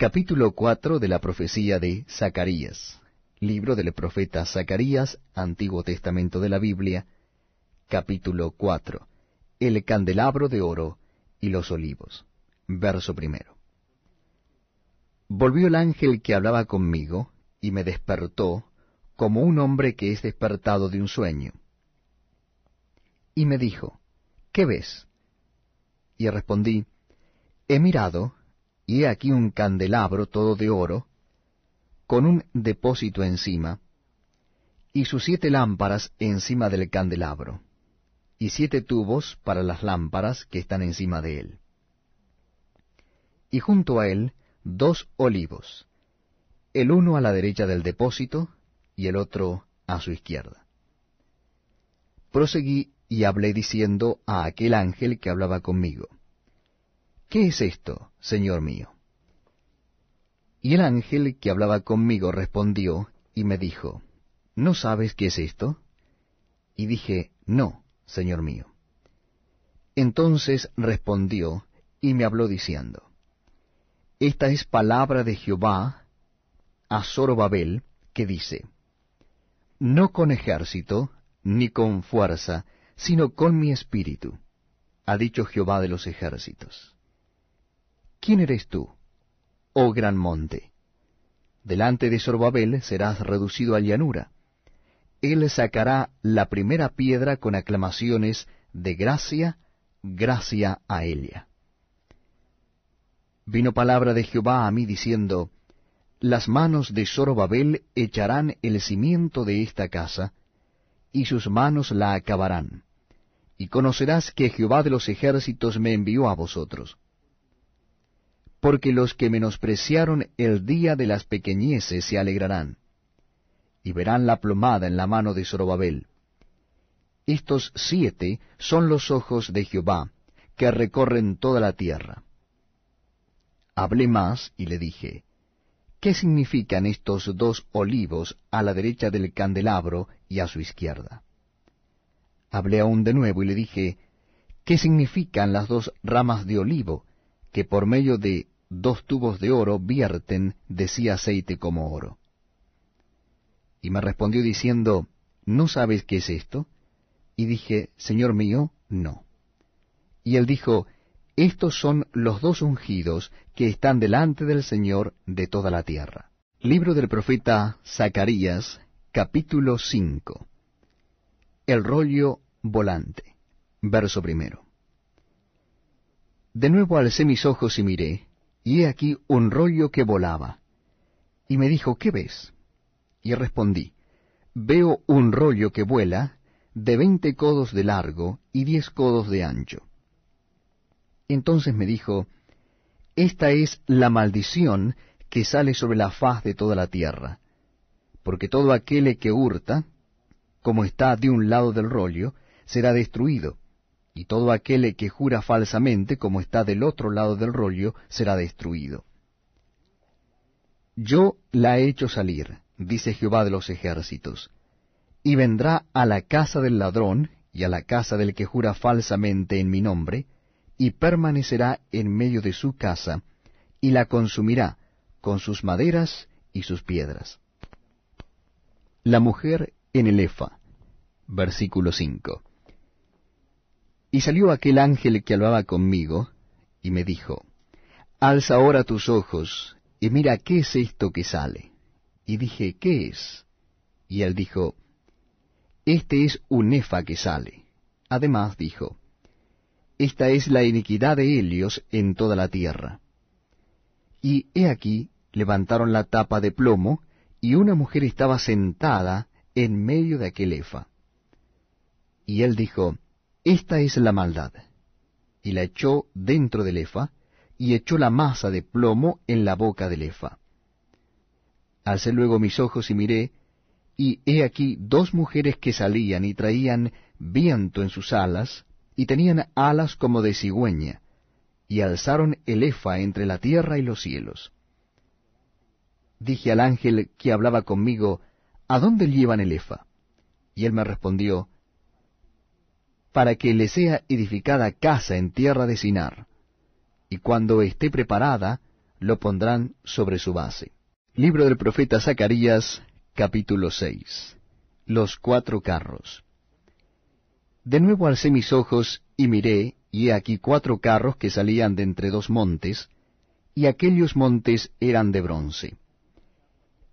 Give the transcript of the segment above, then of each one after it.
Capítulo 4 de la profecía de Zacarías. Libro del profeta Zacarías, Antiguo Testamento de la Biblia. Capítulo 4. El candelabro de oro y los olivos. Verso primero. Volvió el ángel que hablaba conmigo, y me despertó, como un hombre que es despertado de un sueño. Y me dijo, ¿Qué ves? Y respondí, He mirado, y he aquí un candelabro todo de oro, con un depósito encima, y sus siete lámparas encima del candelabro, y siete tubos para las lámparas que están encima de él. Y junto a él dos olivos, el uno a la derecha del depósito, y el otro a su izquierda. Proseguí y hablé diciendo a aquel ángel que hablaba conmigo, ¿Qué es esto, Señor mío? Y el ángel que hablaba conmigo respondió y me dijo, ¿No sabes qué es esto? Y dije, No, Señor mío. Entonces respondió y me habló diciendo, Esta es palabra de Jehová a Zorobabel, que dice, No con ejército, ni con fuerza, sino con mi espíritu, ha dicho Jehová de los ejércitos. ¿Quién eres tú, oh gran monte? Delante de Sorbabel serás reducido a llanura. Él sacará la primera piedra con aclamaciones de gracia, gracia a ella. Vino palabra de Jehová a mí diciendo, Las manos de Zorobabel echarán el cimiento de esta casa, y sus manos la acabarán. Y conocerás que Jehová de los ejércitos me envió a vosotros porque los que menospreciaron el día de las pequeñeces se alegrarán, y verán la plomada en la mano de Zorobabel. Estos siete son los ojos de Jehová, que recorren toda la tierra. Hablé más y le dije, ¿qué significan estos dos olivos a la derecha del candelabro y a su izquierda? Hablé aún de nuevo y le dije, ¿qué significan las dos ramas de olivo que por medio de dos tubos de oro vierten de sí aceite como oro. Y me respondió diciendo, ¿No sabes qué es esto? Y dije, Señor mío, no. Y él dijo, Estos son los dos ungidos que están delante del Señor de toda la tierra. Libro del profeta Zacarías, capítulo 5. El rollo volante. Verso primero. De nuevo alcé mis ojos y miré, y he aquí un rollo que volaba. Y me dijo, ¿qué ves? Y respondí, veo un rollo que vuela de veinte codos de largo y diez codos de ancho. Entonces me dijo, Esta es la maldición que sale sobre la faz de toda la tierra, porque todo aquel que hurta, como está de un lado del rollo, será destruido, y todo aquel que jura falsamente, como está del otro lado del rollo, será destruido. Yo la he hecho salir, dice Jehová de los ejércitos, y vendrá a la casa del ladrón y a la casa del que jura falsamente en mi nombre, y permanecerá en medio de su casa, y la consumirá con sus maderas y sus piedras. La mujer en el Efa, versículo 5. Y salió aquel ángel que hablaba conmigo, y me dijo, Alza ahora tus ojos, y mira qué es esto que sale. Y dije, ¿qué es? Y él dijo, Este es un efa que sale. Además dijo, Esta es la iniquidad de Helios en toda la tierra. Y he aquí, levantaron la tapa de plomo, y una mujer estaba sentada en medio de aquel efa. Y él dijo, esta es la maldad. Y la echó dentro del efa, y echó la masa de plomo en la boca del efa. Alcé luego mis ojos y miré, y he aquí dos mujeres que salían y traían viento en sus alas, y tenían alas como de cigüeña, y alzaron el efa entre la tierra y los cielos. Dije al ángel que hablaba conmigo, ¿A dónde llevan el efa? Y él me respondió, para que le sea edificada casa en tierra de Sinar, y cuando esté preparada, lo pondrán sobre su base. Libro del profeta Zacarías, capítulo 6. Los cuatro carros. De nuevo alcé mis ojos y miré, y he aquí cuatro carros que salían de entre dos montes, y aquellos montes eran de bronce.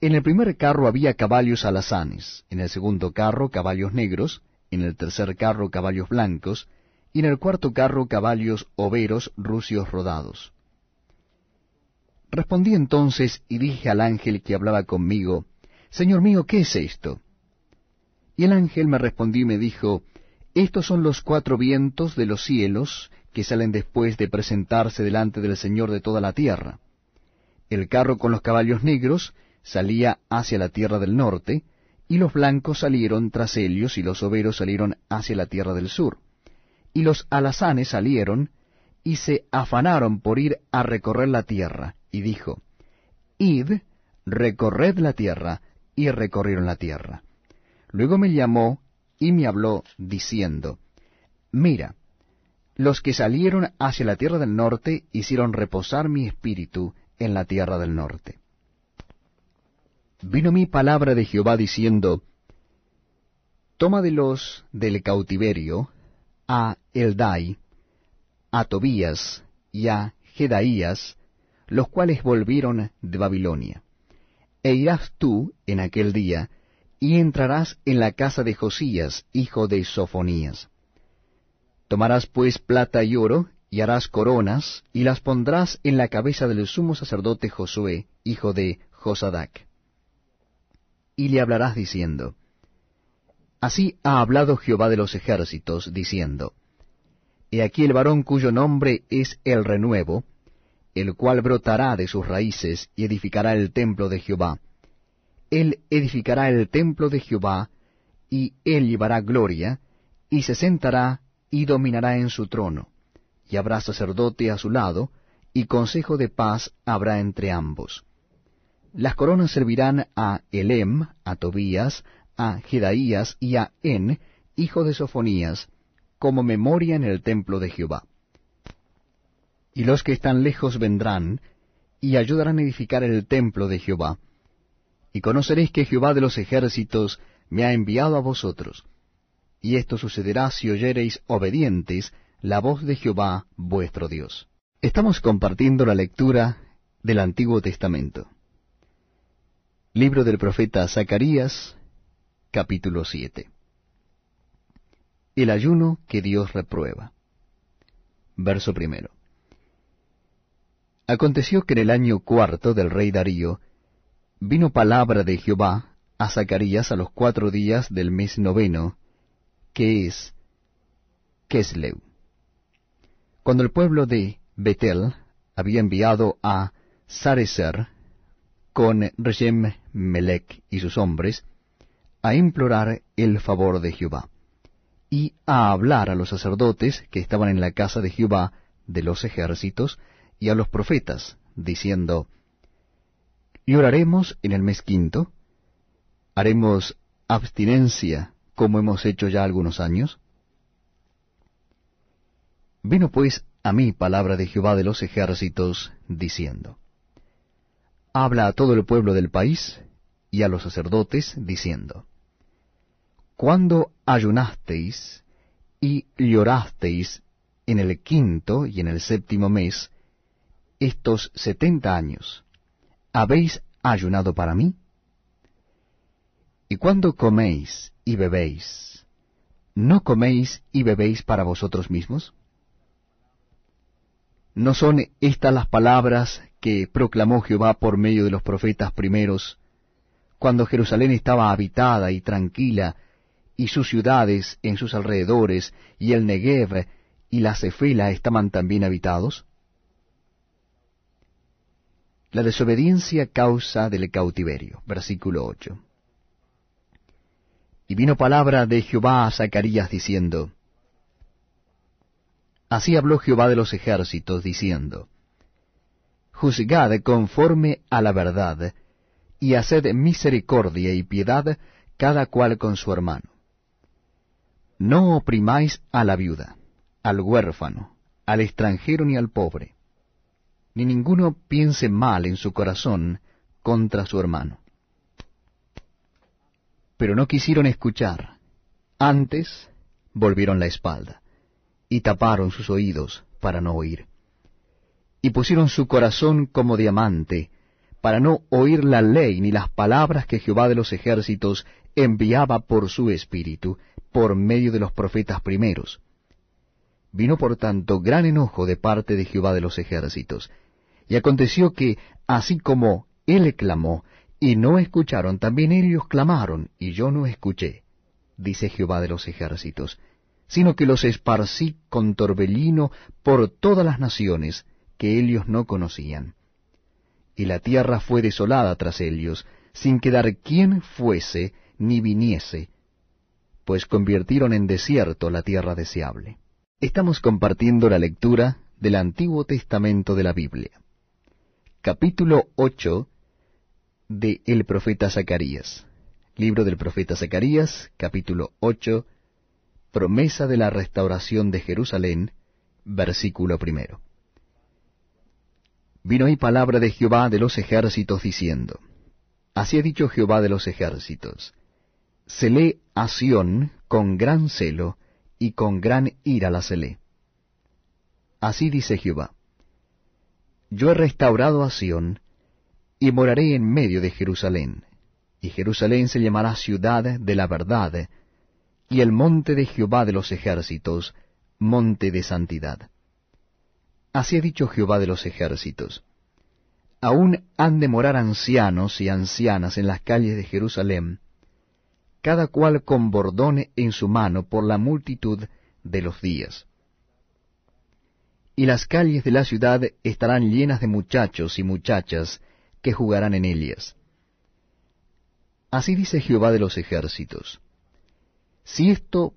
En el primer carro había caballos alazanes, en el segundo carro caballos negros, en el tercer carro caballos blancos, y en el cuarto carro caballos overos rucios rodados. Respondí entonces y dije al ángel que hablaba conmigo, Señor mío, ¿qué es esto? Y el ángel me respondió y me dijo, Estos son los cuatro vientos de los cielos que salen después de presentarse delante del Señor de toda la tierra. El carro con los caballos negros salía hacia la tierra del norte, y los blancos salieron tras ellos, y los overos salieron hacia la tierra del sur. Y los alazanes salieron, y se afanaron por ir a recorrer la tierra, y dijo, Id, recorred la tierra, y recorrieron la tierra. Luego me llamó y me habló, diciendo, Mira, los que salieron hacia la tierra del norte hicieron reposar mi espíritu en la tierra del norte. Vino mi palabra de Jehová diciendo, Toma de los del cautiverio a Eldai, a Tobías y a Jedaías, los cuales volvieron de Babilonia. E irás tú en aquel día, y entrarás en la casa de Josías, hijo de Sofonías. Tomarás pues plata y oro, y harás coronas, y las pondrás en la cabeza del sumo sacerdote Josué, hijo de Josadac. Y le hablarás diciendo, Así ha hablado Jehová de los ejércitos, diciendo, He aquí el varón cuyo nombre es el renuevo, el cual brotará de sus raíces y edificará el templo de Jehová. Él edificará el templo de Jehová, y él llevará gloria, y se sentará y dominará en su trono, y habrá sacerdote a su lado, y consejo de paz habrá entre ambos. Las coronas servirán a Elem, a Tobías, a Jedaías y a En, hijo de Sofonías, como memoria en el templo de Jehová y los que están lejos vendrán, y ayudarán a edificar el templo de Jehová. Y conoceréis que Jehová de los ejércitos me ha enviado a vosotros. Y esto sucederá si oyereis obedientes la voz de Jehová vuestro Dios. Estamos compartiendo la lectura del Antiguo Testamento. Libro del profeta Zacarías, capítulo 7. El ayuno que Dios reprueba. Verso primero. Aconteció que en el año cuarto del rey Darío vino palabra de Jehová a Zacarías a los cuatro días del mes noveno, que es Kesleu. Cuando el pueblo de Betel había enviado a Sarecer con Reshem Melech y sus hombres a implorar el favor de Jehová y a hablar a los sacerdotes que estaban en la casa de Jehová de los ejércitos y a los profetas, diciendo, ¿Y oraremos en el mes quinto? ¿Haremos abstinencia como hemos hecho ya algunos años? Vino pues a mí palabra de Jehová de los ejércitos, diciendo, Habla a todo el pueblo del país y a los sacerdotes, diciendo, Cuando ayunasteis y llorasteis en el quinto y en el séptimo mes, estos setenta años, ¿habéis ayunado para mí? Y cuando coméis y bebéis, ¿no coméis y bebéis para vosotros mismos? ¿No son estas las palabras que proclamó Jehová por medio de los profetas primeros, cuando Jerusalén estaba habitada y tranquila, y sus ciudades en sus alrededores, y el Negev y la Cefela estaban también habitados? La desobediencia causa del cautiverio. Versículo 8. Y vino palabra de Jehová a Zacarías diciendo, Así habló Jehová de los ejércitos, diciendo, Juzgad conforme a la verdad, y haced misericordia y piedad cada cual con su hermano. No oprimáis a la viuda, al huérfano, al extranjero ni al pobre ni ninguno piense mal en su corazón contra su hermano. Pero no quisieron escuchar, antes volvieron la espalda, y taparon sus oídos para no oír. Y pusieron su corazón como diamante, para no oír la ley ni las palabras que Jehová de los ejércitos enviaba por su espíritu, por medio de los profetas primeros. Vino por tanto gran enojo de parte de Jehová de los ejércitos. Y aconteció que, así como él clamó, y no escucharon, también ellos clamaron, y yo no escuché, dice Jehová de los ejércitos, sino que los esparcí con torbellino por todas las naciones que ellos no conocían y la tierra fue desolada tras ellos, sin quedar quien fuese ni viniese, pues convirtieron en desierto la tierra deseable. Estamos compartiendo la lectura del Antiguo Testamento de la Biblia. Capítulo 8 de El profeta Zacarías. Libro del profeta Zacarías, capítulo 8, promesa de la restauración de Jerusalén, versículo primero vino ahí palabra de Jehová de los ejércitos diciendo, Así ha dicho Jehová de los ejércitos, celé a Sión con gran celo, y con gran ira la celé. Así dice Jehová, Yo he restaurado a Sión, y moraré en medio de Jerusalén, y Jerusalén se llamará ciudad de la verdad, y el monte de Jehová de los ejércitos, monte de santidad. Así ha dicho Jehová de los ejércitos. Aún han de morar ancianos y ancianas en las calles de Jerusalén, cada cual con bordón en su mano por la multitud de los días. Y las calles de la ciudad estarán llenas de muchachos y muchachas que jugarán en ellas. Así dice Jehová de los ejércitos. Si esto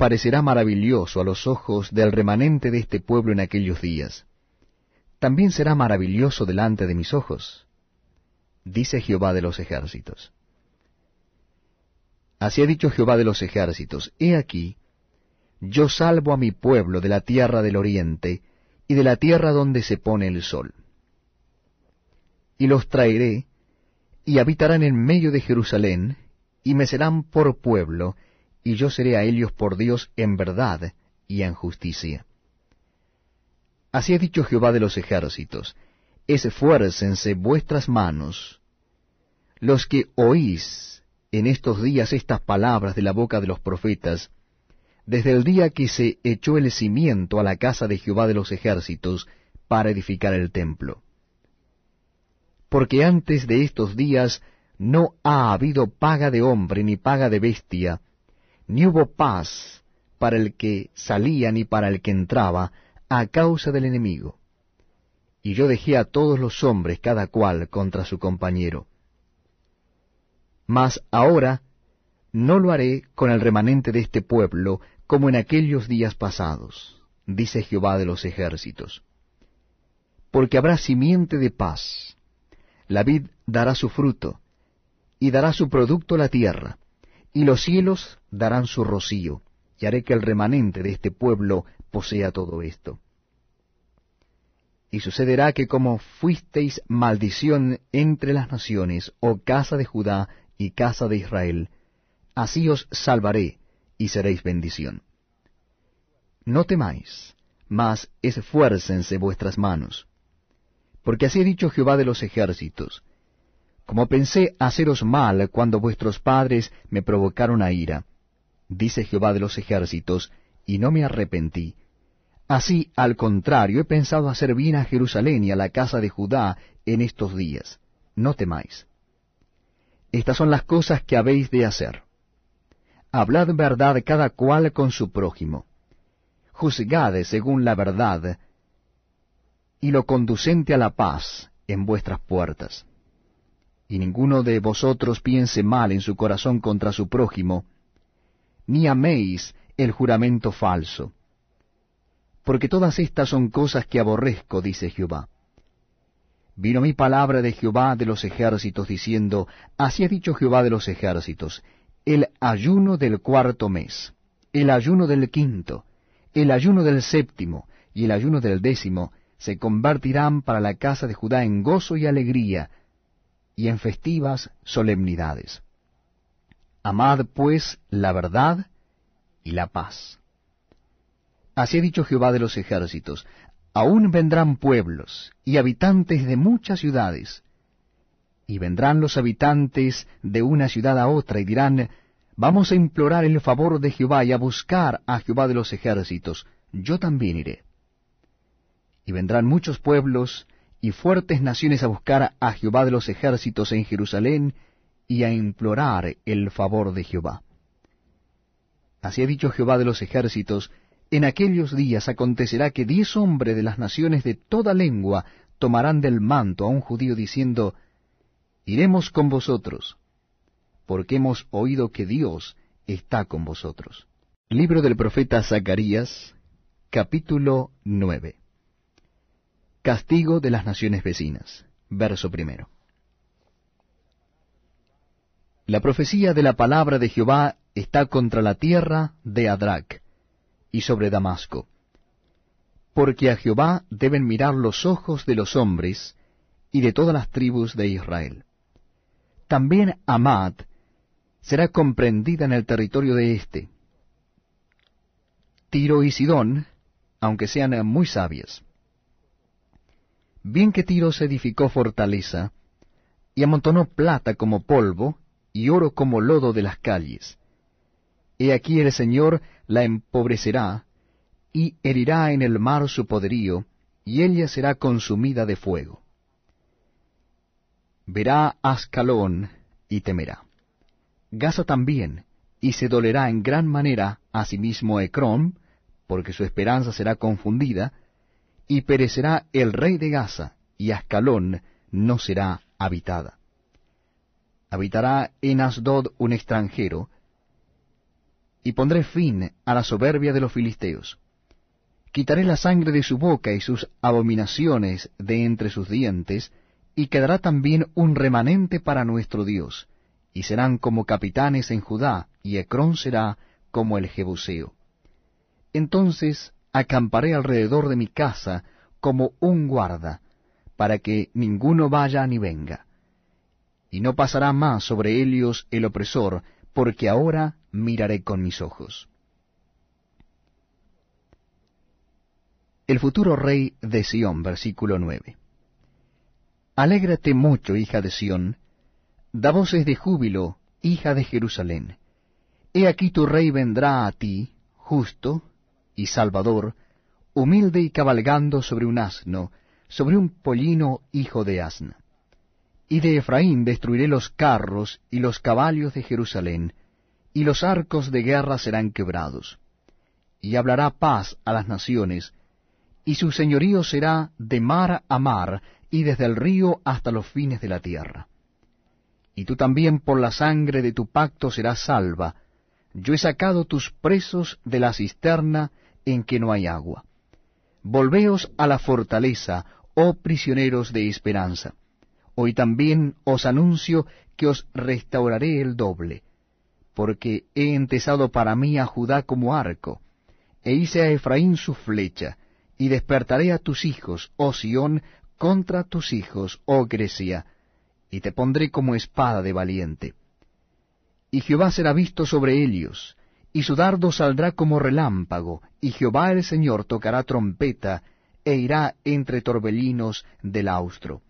parecerá maravilloso a los ojos del remanente de este pueblo en aquellos días. También será maravilloso delante de mis ojos, dice Jehová de los ejércitos. Así ha dicho Jehová de los ejércitos, He aquí, yo salvo a mi pueblo de la tierra del oriente y de la tierra donde se pone el sol. Y los traeré, y habitarán en medio de Jerusalén, y me serán por pueblo, y yo seré a ellos por Dios en verdad y en justicia. Así ha dicho Jehová de los ejércitos, esfuércense vuestras manos, los que oís en estos días estas palabras de la boca de los profetas, desde el día que se echó el cimiento a la casa de Jehová de los ejércitos para edificar el templo. Porque antes de estos días no ha habido paga de hombre ni paga de bestia, ni hubo paz para el que salía ni para el que entraba, a causa del enemigo. Y yo dejé a todos los hombres cada cual contra su compañero. Mas ahora no lo haré con el remanente de este pueblo como en aquellos días pasados, dice Jehová de los ejércitos. Porque habrá simiente de paz, la vid dará su fruto, y dará su producto la tierra, y los cielos darán su rocío, y haré que el remanente de este pueblo posea todo esto. Y sucederá que como fuisteis maldición entre las naciones, oh casa de Judá y casa de Israel, así os salvaré y seréis bendición. No temáis, mas esfuércense vuestras manos. Porque así ha dicho Jehová de los ejércitos, como pensé haceros mal cuando vuestros padres me provocaron a ira, dice Jehová de los ejércitos, y no me arrepentí. Así, al contrario, he pensado hacer bien a Jerusalén y a la casa de Judá en estos días. No temáis. Estas son las cosas que habéis de hacer. Hablad verdad cada cual con su prójimo. Juzgad según la verdad y lo conducente a la paz en vuestras puertas y ninguno de vosotros piense mal en su corazón contra su prójimo, ni améis el juramento falso. Porque todas estas son cosas que aborrezco, dice Jehová. Vino mi palabra de Jehová de los ejércitos, diciendo, Así ha dicho Jehová de los ejércitos, el ayuno del cuarto mes, el ayuno del quinto, el ayuno del séptimo y el ayuno del décimo se convertirán para la casa de Judá en gozo y alegría, y en festivas solemnidades. Amad pues la verdad y la paz. Así ha dicho Jehová de los ejércitos, aún vendrán pueblos y habitantes de muchas ciudades, y vendrán los habitantes de una ciudad a otra y dirán, Vamos a implorar el favor de Jehová y a buscar a Jehová de los ejércitos, yo también iré. Y vendrán muchos pueblos y fuertes naciones a buscar a Jehová de los ejércitos en Jerusalén y a implorar el favor de Jehová. Así ha dicho Jehová de los ejércitos, en aquellos días acontecerá que diez hombres de las naciones de toda lengua tomarán del manto a un judío diciendo, Iremos con vosotros, porque hemos oído que Dios está con vosotros. Libro del profeta Zacarías, capítulo 9. Castigo de las naciones vecinas. Verso primero. La profecía de la palabra de Jehová está contra la tierra de Adrac y sobre Damasco. Porque a Jehová deben mirar los ojos de los hombres y de todas las tribus de Israel. También Amad será comprendida en el territorio de éste. Tiro y Sidón, aunque sean muy sabias. Bien que Tiro se edificó fortaleza, y amontonó plata como polvo, y oro como lodo de las calles. He aquí el Señor la empobrecerá, y herirá en el mar su poderío, y ella será consumida de fuego. Verá Ascalón y temerá. Gaza también, y se dolerá en gran manera a sí Ecrón, porque su esperanza será confundida, y perecerá el rey de Gaza, y Ascalón no será habitada. Habitará en Asdod un extranjero, y pondré fin a la soberbia de los filisteos. Quitaré la sangre de su boca y sus abominaciones de entre sus dientes, y quedará también un remanente para nuestro Dios, y serán como capitanes en Judá, y Ecrón será como el Jebuseo. Entonces acamparé alrededor de mi casa como un guarda, para que ninguno vaya ni venga. Y no pasará más sobre ellos el opresor, porque ahora miraré con mis ojos. El futuro rey de Sión, versículo 9. Alégrate mucho, hija de Sión, da voces de júbilo, hija de Jerusalén. He aquí tu rey vendrá a ti, justo y salvador, humilde y cabalgando sobre un asno, sobre un pollino hijo de asna. Y de Efraín destruiré los carros y los caballos de Jerusalén, y los arcos de guerra serán quebrados. Y hablará paz a las naciones, y su señorío será de mar a mar, y desde el río hasta los fines de la tierra. Y tú también por la sangre de tu pacto serás salva. Yo he sacado tus presos de la cisterna en que no hay agua. Volveos a la fortaleza, oh prisioneros de esperanza. Hoy también os anuncio que os restauraré el doble porque he entesado para mí a Judá como arco, e hice a Efraín su flecha, y despertaré a tus hijos, oh Sión, contra tus hijos, oh Grecia, y te pondré como espada de valiente. Y Jehová será visto sobre ellos, y su dardo saldrá como relámpago, y Jehová el Señor tocará trompeta, e irá entre torbellinos del austro.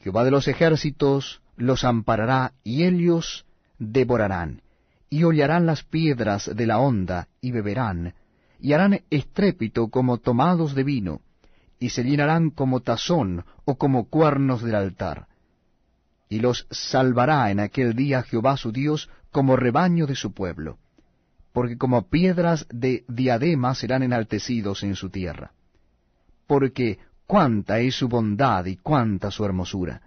Jehová de los ejércitos los amparará, y ellos devorarán, y hollarán las piedras de la honda, y beberán, y harán estrépito como tomados de vino, y se llenarán como tazón o como cuernos del altar. Y los salvará en aquel día Jehová su Dios como rebaño de su pueblo, porque como piedras de diadema serán enaltecidos en su tierra. Porque cuánta es su bondad y cuánta su hermosura.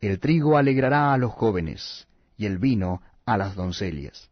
El trigo alegrará a los jóvenes, y el vino a las doncellas.